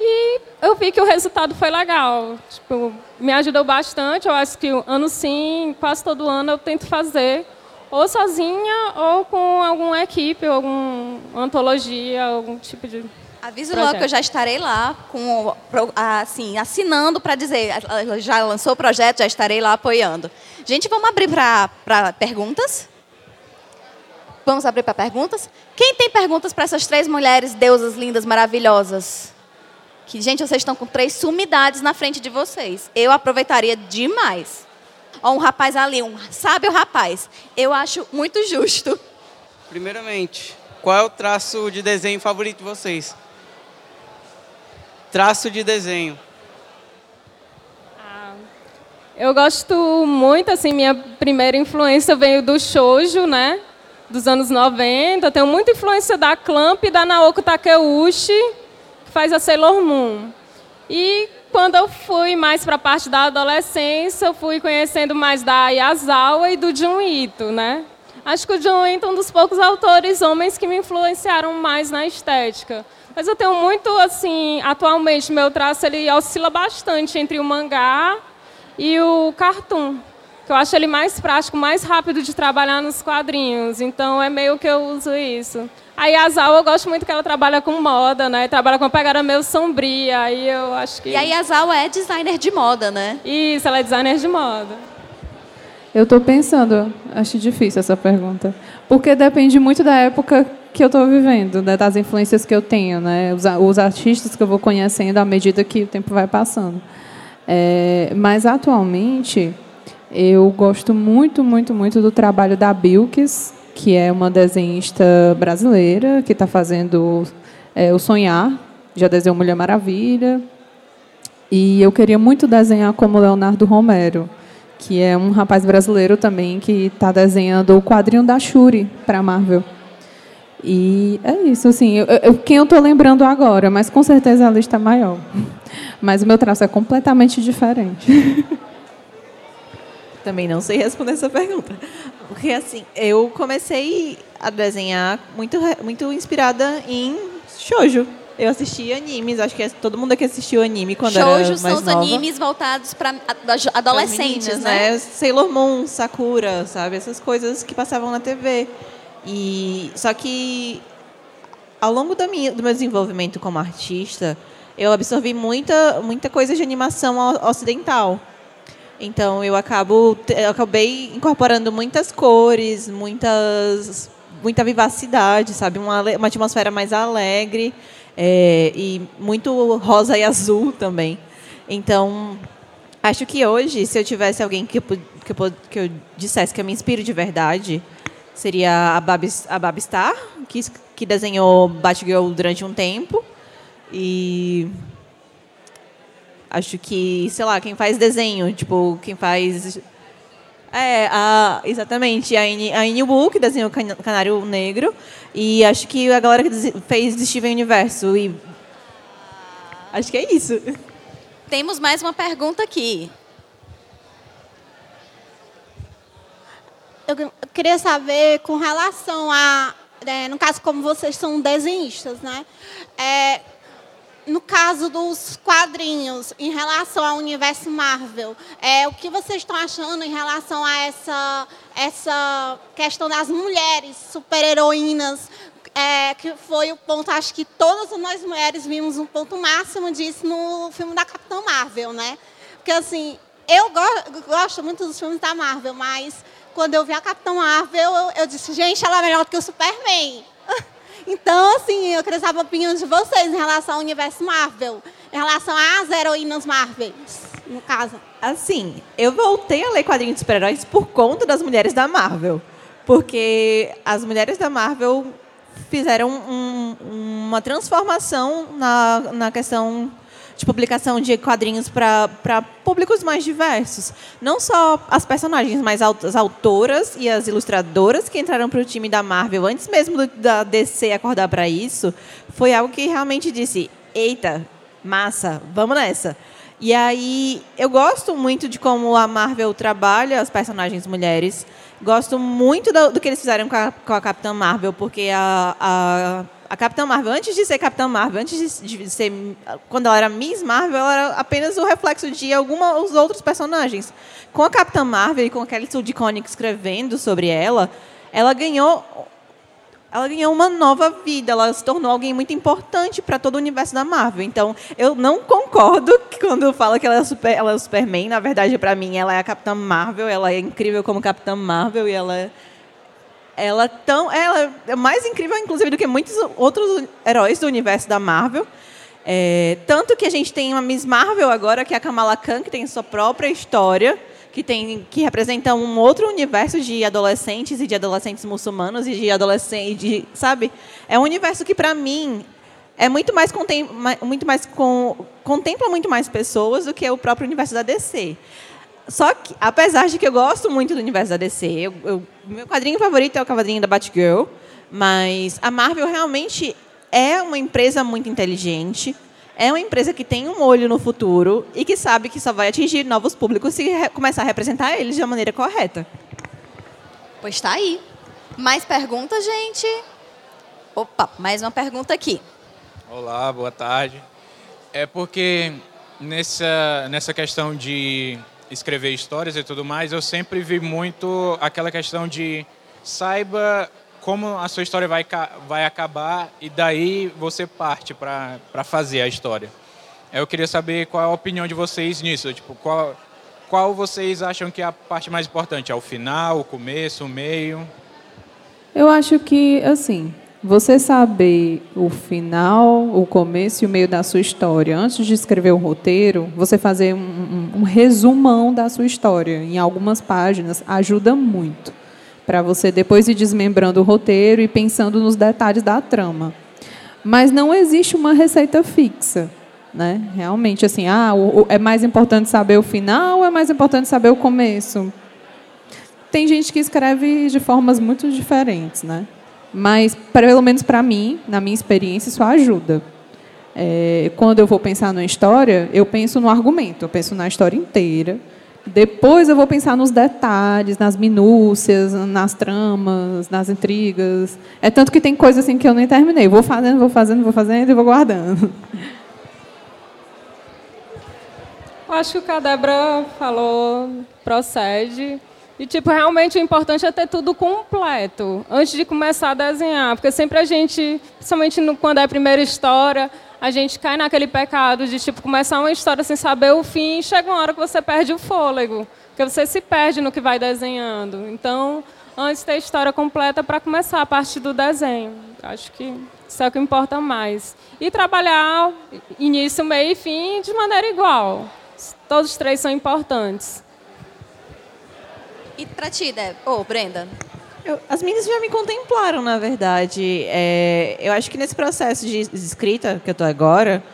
E eu vi que o resultado foi legal. Tipo, me ajudou bastante. Eu acho que ano sim, quase todo ano eu tento fazer. Ou sozinha, ou com alguma equipe, alguma antologia, algum tipo de
Avise logo que eu já estarei lá, com, assim, assinando para dizer, já lançou o projeto, já estarei lá apoiando. Gente, vamos abrir para perguntas? Vamos abrir para perguntas? Quem tem perguntas para essas três mulheres, deusas lindas, maravilhosas? Que, gente, vocês estão com três sumidades na frente de vocês. Eu aproveitaria demais. Ó, um rapaz ali, um sábio rapaz. Eu acho muito justo.
Primeiramente, qual é o traço de desenho favorito de vocês? Traço de desenho.
Ah, eu gosto muito, assim, minha primeira influência veio do shoujo, né? Dos anos 90. Tenho muita influência da Clamp e da Naoko Takeuchi que faz a Sailor Moon. E quando eu fui mais para a parte da adolescência, eu fui conhecendo mais da Yazawa e do Jun Ito, né? Acho que o Jun Ito é um dos poucos autores homens que me influenciaram mais na estética. Mas eu tenho muito, assim, atualmente, meu traço ele oscila bastante entre o mangá e o cartoon. Que eu acho ele mais prático, mais rápido de trabalhar nos quadrinhos. Então, é meio que eu uso isso. A Yasal, eu gosto muito que ela trabalha com moda, né? Trabalha com uma pegada meio sombria, aí eu acho que...
E a Yasal é designer de moda, né?
Isso, ela é designer de moda.
Eu estou pensando, acho difícil essa pergunta, porque depende muito da época que eu estou vivendo, né, das influências que eu tenho, né, os, os, artistas que eu vou conhecendo à medida que o tempo vai passando. É, mas atualmente eu gosto muito, muito, muito do trabalho da Bilkis, que é uma desenhista brasileira que está fazendo é, o Sonhar, já desenhou Mulher Maravilha. E eu queria muito desenhar como Leonardo Romero, que é um rapaz brasileiro também que está desenhando o quadrinho da Shuri para Marvel. E é isso, assim, eu, eu, quem eu estou lembrando agora, mas com certeza a lista é maior. Mas o meu traço é completamente diferente.
Também não sei responder essa pergunta. Porque, assim, eu comecei a desenhar muito, muito inspirada em shoujo. Eu assisti animes, acho que todo mundo aqui assistiu anime quando
Shoujo
era mais
são os
nova.
animes voltados para adolescentes, meninas, né?
né? Sailor Moon, Sakura, sabe? Essas coisas que passavam na TV. E só que ao longo da minha, do meu desenvolvimento como artista, eu absorvi muita muita coisa de animação ocidental. Então eu acabo eu acabei incorporando muitas cores, muitas muita vivacidade, sabe, uma, uma atmosfera mais alegre é, e muito rosa e azul também. Então acho que hoje, se eu tivesse alguém que que eu, que eu dissesse que eu me inspiro de verdade, seria a Babi, a Babstar, que que desenhou Batgirl durante um tempo e Acho que, sei lá, quem faz desenho, tipo, quem faz. É, a, exatamente, a Annie Wu, que desenhou o Canário Negro. E acho que a galera que fez Steven Universo. E acho que é isso.
Temos mais uma pergunta aqui.
Eu queria saber com relação a, é, no caso como vocês são desenhistas, né? É, no caso dos quadrinhos, em relação ao universo Marvel, é, o que vocês estão achando em relação a essa, essa questão das mulheres super-heroínas, é, que foi o ponto, acho que todas nós mulheres vimos um ponto máximo disso no filme da Capitã Marvel, né? Porque, assim, eu go gosto muito dos filmes da Marvel, mas quando eu vi a Capitã Marvel, eu, eu disse, gente, ela é melhor do que o Superman. Então, assim, eu queria saber a opinião de vocês em relação ao universo Marvel, em relação às heroínas Marvel, no caso.
Assim, eu voltei a ler quadrinhos de super-heróis por conta das mulheres da Marvel. Porque as mulheres da Marvel fizeram um, uma transformação na, na questão de publicação de quadrinhos para públicos mais diversos. Não só as personagens, mas as autoras e as ilustradoras que entraram para o time da Marvel antes mesmo da DC acordar para isso, foi algo que realmente disse: eita, massa, vamos nessa. E aí, eu gosto muito de como a Marvel trabalha as personagens mulheres. Gosto muito do, do que eles fizeram com a, com a Capitã Marvel, porque a, a a Capitã Marvel, antes de ser Capitã Marvel, antes de, ser. Quando ela era Miss Marvel, ela era apenas o reflexo de alguns outros personagens. Com a Capitã Marvel e com aquele Sue DeConnick escrevendo sobre ela, ela ganhou ela ganhou uma nova vida, ela se tornou alguém muito importante para todo o universo da Marvel. Então, eu não concordo quando fala que ela é, super, ela é o Superman, na verdade, para mim, ela é a Capitã Marvel, ela é incrível como Capitã Marvel e ela é ela, tão, ela é mais incrível, inclusive, do que muitos outros heróis do universo da Marvel. É, tanto que a gente tem uma Miss Marvel agora, que é a Kamala Khan, que tem sua própria história, que, tem, que representa um outro universo de adolescentes e de adolescentes muçulmanos e de adolescentes, sabe? É um universo que, para mim, é muito mais, muito mais com, contempla muito mais pessoas do que o próprio universo da DC. Só que, apesar de que eu gosto muito do universo da DC, eu, eu, meu quadrinho favorito é o quadrinho da Batgirl, mas a Marvel realmente é uma empresa muito inteligente, é uma empresa que tem um olho no futuro e que sabe que só vai atingir novos públicos se começar a representar eles de uma maneira correta.
Pois está aí. Mais perguntas, gente? Opa, mais uma pergunta aqui.
Olá, boa tarde. É porque nessa, nessa questão de escrever histórias e tudo mais, eu sempre vi muito aquela questão de saiba como a sua história vai, vai acabar e daí você parte para fazer a história. Eu queria saber qual a opinião de vocês nisso, tipo, qual, qual vocês acham que é a parte mais importante? É o final, o começo, o meio?
Eu acho que, assim, você saber o final, o começo e o meio da sua história, antes de escrever o roteiro, você fazer um, um, um resumão da sua história em algumas páginas ajuda muito para você depois ir desmembrando o roteiro e pensando nos detalhes da trama. Mas não existe uma receita fixa, né? Realmente assim, ah, o, o, é mais importante saber o final ou é mais importante saber o começo? Tem gente que escreve de formas muito diferentes, né? Mas, pelo menos para mim, na minha experiência, isso ajuda. É, quando eu vou pensar numa história, eu penso no argumento, eu penso na história inteira. Depois eu vou pensar nos detalhes, nas minúcias, nas tramas, nas intrigas. É tanto que tem coisa assim que eu nem terminei. vou fazendo, vou fazendo, vou fazendo e vou guardando.
Acho que o Cadebra falou, procede. E, tipo, realmente o importante é ter tudo completo antes de começar a desenhar. Porque sempre a gente, principalmente no, quando é a primeira história, a gente cai naquele pecado de, tipo, começar uma história sem saber o fim e chega uma hora que você perde o fôlego. Porque você se perde no que vai desenhando. Então, antes ter a história completa para começar a parte do desenho. Acho que isso é o que importa mais. E trabalhar início, meio e fim de maneira igual. Todos os três são importantes.
E para ti, Deb? Ô, oh, Brenda?
Eu, as meninas já me contemplaram, na verdade. É, eu acho que nesse processo de escrita que eu estou agora,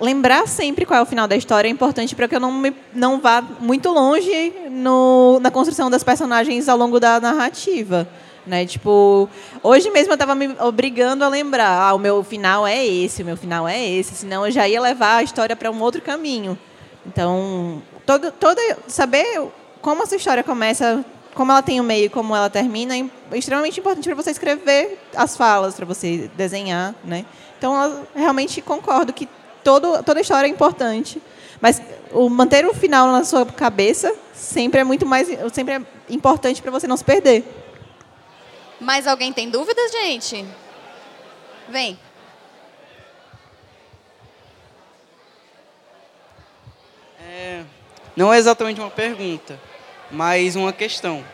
lembrar sempre qual é o final da história é importante para que eu não, me, não vá muito longe no, na construção das personagens ao longo da narrativa. Né? Tipo, hoje mesmo eu estava me obrigando a lembrar, ah, o meu final é esse, o meu final é esse, senão eu já ia levar a história para um outro caminho. Então, todo, toda, saber como essa história começa, como ela tem o meio e como ela termina, é extremamente importante para você escrever as falas, para você desenhar, né? Então, eu realmente concordo que todo, toda história é importante, mas o manter o final na sua cabeça sempre é muito mais, sempre é importante para você não se perder.
Mais alguém tem dúvidas, gente? Vem.
É, não é exatamente uma pergunta, mas uma questão.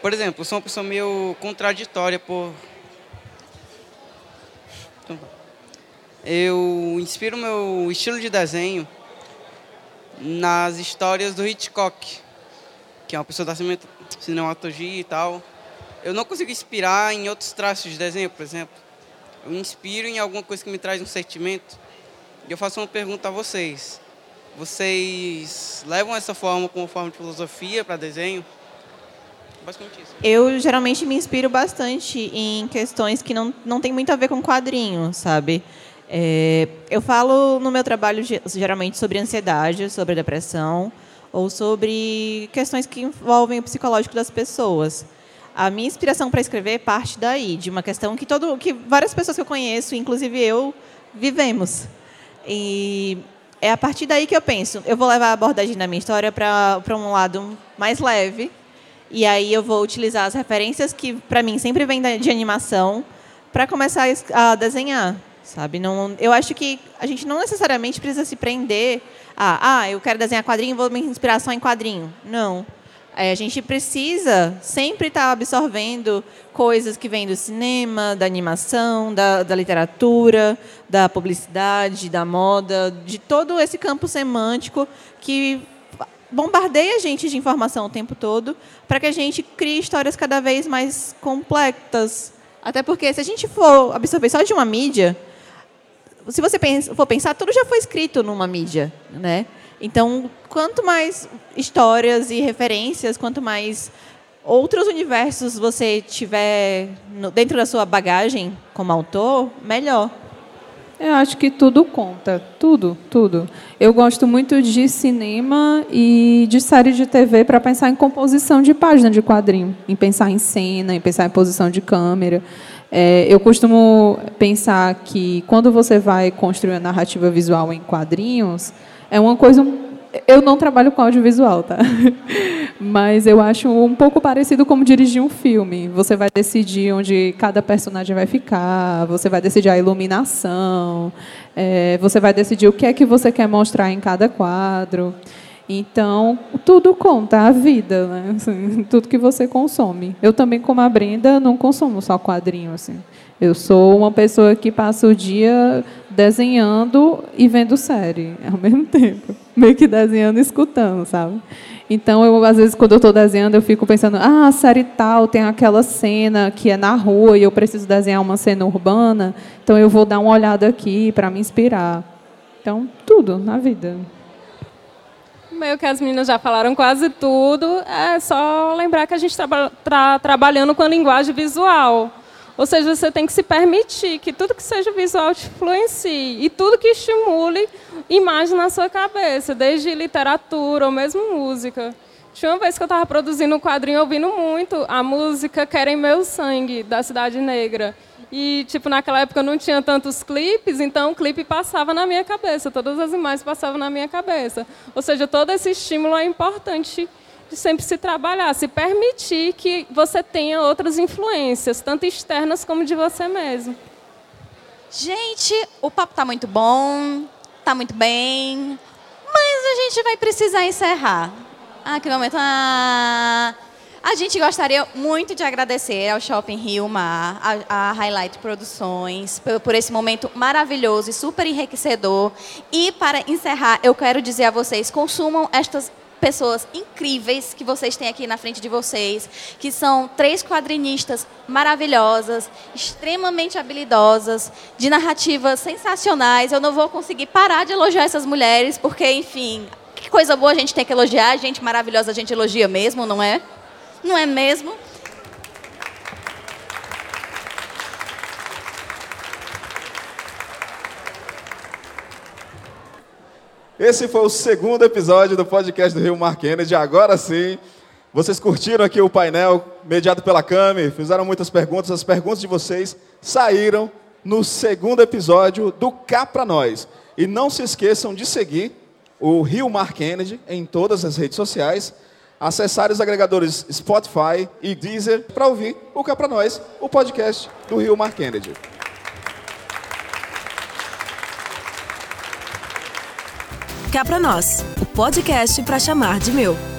Por exemplo, eu sou uma pessoa meio contraditória por. Eu inspiro meu estilo de desenho nas histórias do Hitchcock, que é uma pessoa da cinematologia e tal. Eu não consigo inspirar em outros traços de desenho, por exemplo. Eu inspiro em alguma coisa que me traz um sentimento. E eu faço uma pergunta a vocês. Vocês levam essa forma como forma de filosofia para desenho?
Basicamente isso. Eu geralmente me inspiro bastante em questões que não, não tem muito a ver com quadrinho, sabe? É, eu falo no meu trabalho geralmente sobre ansiedade, sobre depressão ou sobre questões que envolvem o psicológico das pessoas. A minha inspiração para escrever parte daí, de uma questão que todo, que várias pessoas que eu conheço, inclusive eu, vivemos. E é a partir daí que eu penso, eu vou levar a abordagem da minha história para um lado mais leve E aí eu vou utilizar as referências que, para mim, sempre vêm de animação para começar a desenhar, sabe? Não, eu acho que a gente não necessariamente precisa se prender a, ah, eu quero desenhar quadrinho, vou me inspirar só em quadrinho. Não. É, a gente precisa sempre estar tá absorvendo coisas que vêm do cinema, da animação, da, da, literatura, da publicidade, da moda, de todo esse campo semântico que bombardeia a gente de informação o tempo todo para que a gente crie histórias cada vez mais complexas. Até porque se a gente for absorver só de uma mídia, se você for pensar, tudo já foi escrito numa mídia, né? Então, quanto mais histórias e referências, quanto mais outros universos você tiver dentro da sua bagagem como autor, melhor.
Eu acho que tudo conta, tudo, tudo. Eu gosto muito de cinema e de série de TV para pensar em composição de página de quadrinho, em pensar em cena, em pensar em posição de câmera. É, eu costumo pensar que quando você vai construir a narrativa visual em quadrinhos, é uma coisa. Eu não trabalho com audiovisual, tá? Mas eu acho um pouco parecido como dirigir um filme. Você vai decidir onde cada personagem vai ficar, você vai decidir a iluminação, é, você vai decidir o que é que você quer mostrar em cada quadro. Então, tudo conta, a vida, né? Assim, tudo que você consome. Eu também, como a Brenda, não consumo só quadrinho. Assim. Eu sou uma pessoa que passa o dia desenhando e vendo série ao mesmo tempo. Meio que desenhando e escutando, sabe? Então, eu, às vezes, quando eu estou desenhando, eu fico pensando, ah, a série tal tem aquela cena que é na rua e eu preciso desenhar uma cena urbana, então eu vou dar uma olhada aqui para me inspirar. Então, tudo na vida.
Meio que as meninas já falaram quase tudo, é só lembrar que a gente está tra trabalhando com a linguagem visual. Ou seja, você tem que se permitir que tudo que seja visual te influencie e tudo que estimule imagem na sua cabeça, desde literatura ou mesmo música. Tinha uma vez que eu estava produzindo um quadrinho ouvindo muito a música Querem Meu Sangue, da Cidade Negra. E, tipo, naquela época não tinha tantos clipes, então o clipe passava na minha cabeça, todas as imagens passavam na minha cabeça. Ou seja, todo esse estímulo é importante sempre se trabalhar, se permitir que você tenha outras influências, tanto externas como de você mesmo.
Gente, o papo está muito bom, está muito bem, mas a gente vai precisar encerrar. Ah, que momento. Ah, a gente gostaria muito de agradecer ao Shopping Rio Mar, a, a Highlight Produções, por, por, esse momento maravilhoso e super enriquecedor. E para encerrar, eu quero dizer a vocês: consumam estas pessoas incríveis que vocês têm aqui na frente de vocês, que são três quadrinistas maravilhosas, extremamente habilidosas, de narrativas sensacionais. Eu não vou conseguir parar de elogiar essas mulheres, porque, enfim, que coisa boa a gente tem que elogiar, gente maravilhosa a gente elogia mesmo, não é? Não é mesmo?
Esse foi o segundo episódio do podcast do Rio Mar Kennedy. Agora sim, vocês curtiram aqui o painel mediado pela Cami, fizeram muitas perguntas. As perguntas de vocês saíram no segundo episódio do Cá Pra Nós. E não se esqueçam de seguir o Rio Mar Kennedy em todas as redes sociais, acessar os agregadores Spotify e Deezer para ouvir o Cá Pra Nós, o podcast do Rio Mar Kennedy.
Cá Pra Nós, o podcast para chamar de meu.